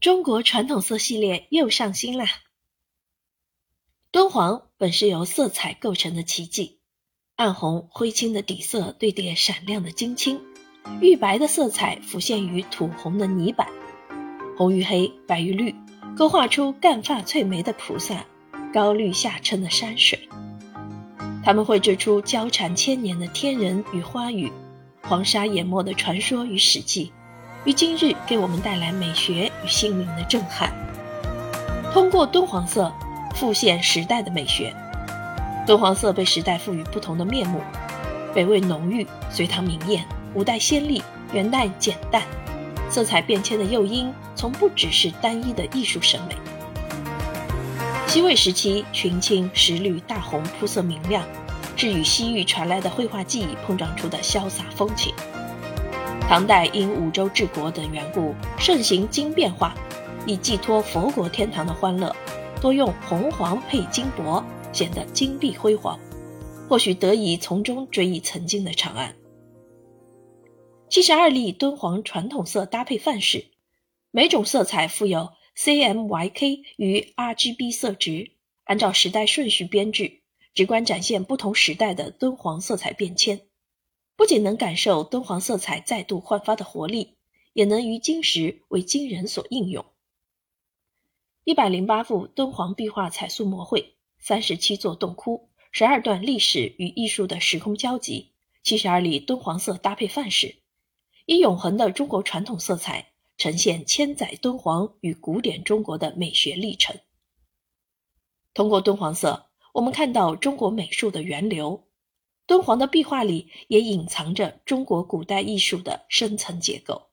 中国传统色系列又上新啦！敦煌本是由色彩构成的奇迹，暗红、灰青的底色对叠闪亮的金青，玉白的色彩浮现于土红的泥板，红与黑，白与绿，勾画出干发翠眉的菩萨，高绿下撑的山水。他们绘制出交缠千年的天人与花语，黄沙淹没的传说与史记。于今日给我们带来美学与心灵的震撼。通过敦煌色复现时代的美学，敦煌色被时代赋予不同的面目：北魏浓郁，隋唐明艳，五代鲜丽，元代简淡。色彩变迁的诱因从不只是单一的艺术审美。西魏时期，群青、石绿、大红铺色明亮，是与西域传来的绘画技艺碰撞出的潇洒风情。唐代因五洲治国等缘故，盛行金变化，以寄托佛国天堂的欢乐，多用红黄配金箔，显得金碧辉煌。或许得以从中追忆曾经的长安。七十二例敦煌传统色搭配范式，每种色彩附有 CMYK 与 RGB 色值，按照时代顺序编制，直观展现不同时代的敦煌色彩变迁。不仅能感受敦煌色彩再度焕发的活力，也能于今时为今人所应用。一百零八幅敦煌壁画彩塑模绘，三十七座洞窟，十二段历史与艺术的时空交集，七十二例敦煌色搭配范式，以永恒的中国传统色彩呈现千载敦煌与古典中国的美学历程。通过敦煌色，我们看到中国美术的源流。敦煌的壁画里也隐藏着中国古代艺术的深层结构。